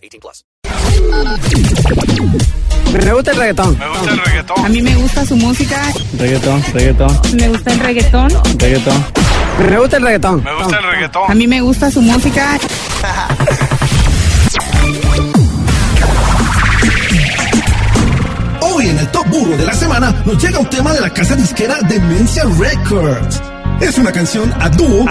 18 plus. Me gusta el reggaetón. Me gusta el reggaetón. A mí me gusta su música, Reggaetón, reggaetón, me gusta el reggaetón. reggaetón. Me gusta el reggaetón. Me gusta el reggaetón. A mí me gusta su música. Hoy en el Top Burro de la semana nos llega un tema de la casa disquera Demencia Records. Es una canción a dúo,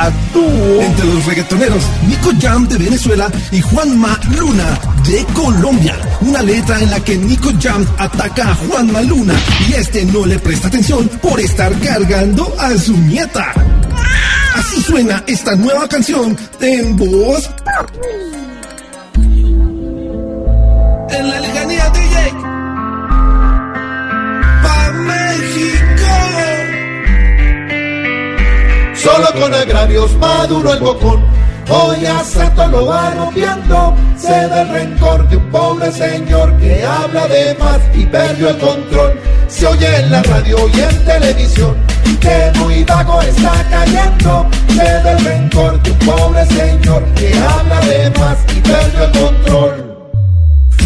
entre los reggaetoneros Nico Jam de Venezuela y Juanma Luna de Colombia. Una letra en la que Nico Jam ataca a Juanma Luna y este no le presta atención por estar cargando a su nieta. Así suena esta nueva canción en voz Solo con agravios maduro el bocón. Hoy a Santo lo va rompiendo. Se da el rencor de un pobre señor que habla de más y perdió el control. Se oye en la radio y en televisión que muy vago está cayendo. Se da el rencor de un pobre señor que habla de más y perdió el control.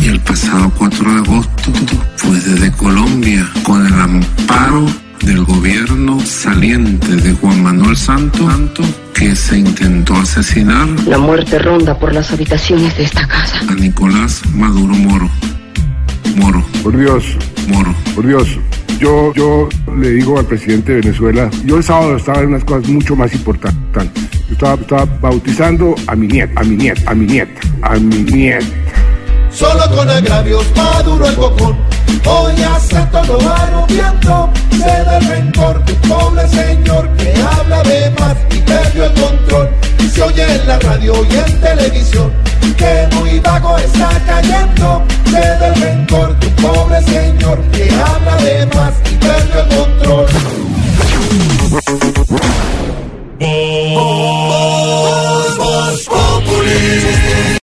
Y el pasado 4 de agosto fue desde Colombia con el amparo del gobierno saliente de Juan Manuel Santos Santos, que se intentó asesinar La muerte ronda por las habitaciones de esta casa. a Nicolás Maduro Moro. Moro, Por Dios, Moro. por Dios. Yo, yo le digo al presidente de Venezuela, yo el sábado estaba en unas cosas mucho más importantes. Yo estaba, estaba bautizando a mi nieta, a mi nieta, a mi nieta, a mi nieta. Solo con agravios maduro el bocón. Hoy a Santo lo rencor de pobre señor que habla de más y perdió el control. Y se oye en la radio y en televisión que muy vago está cayendo. Se el rencor de pobre señor que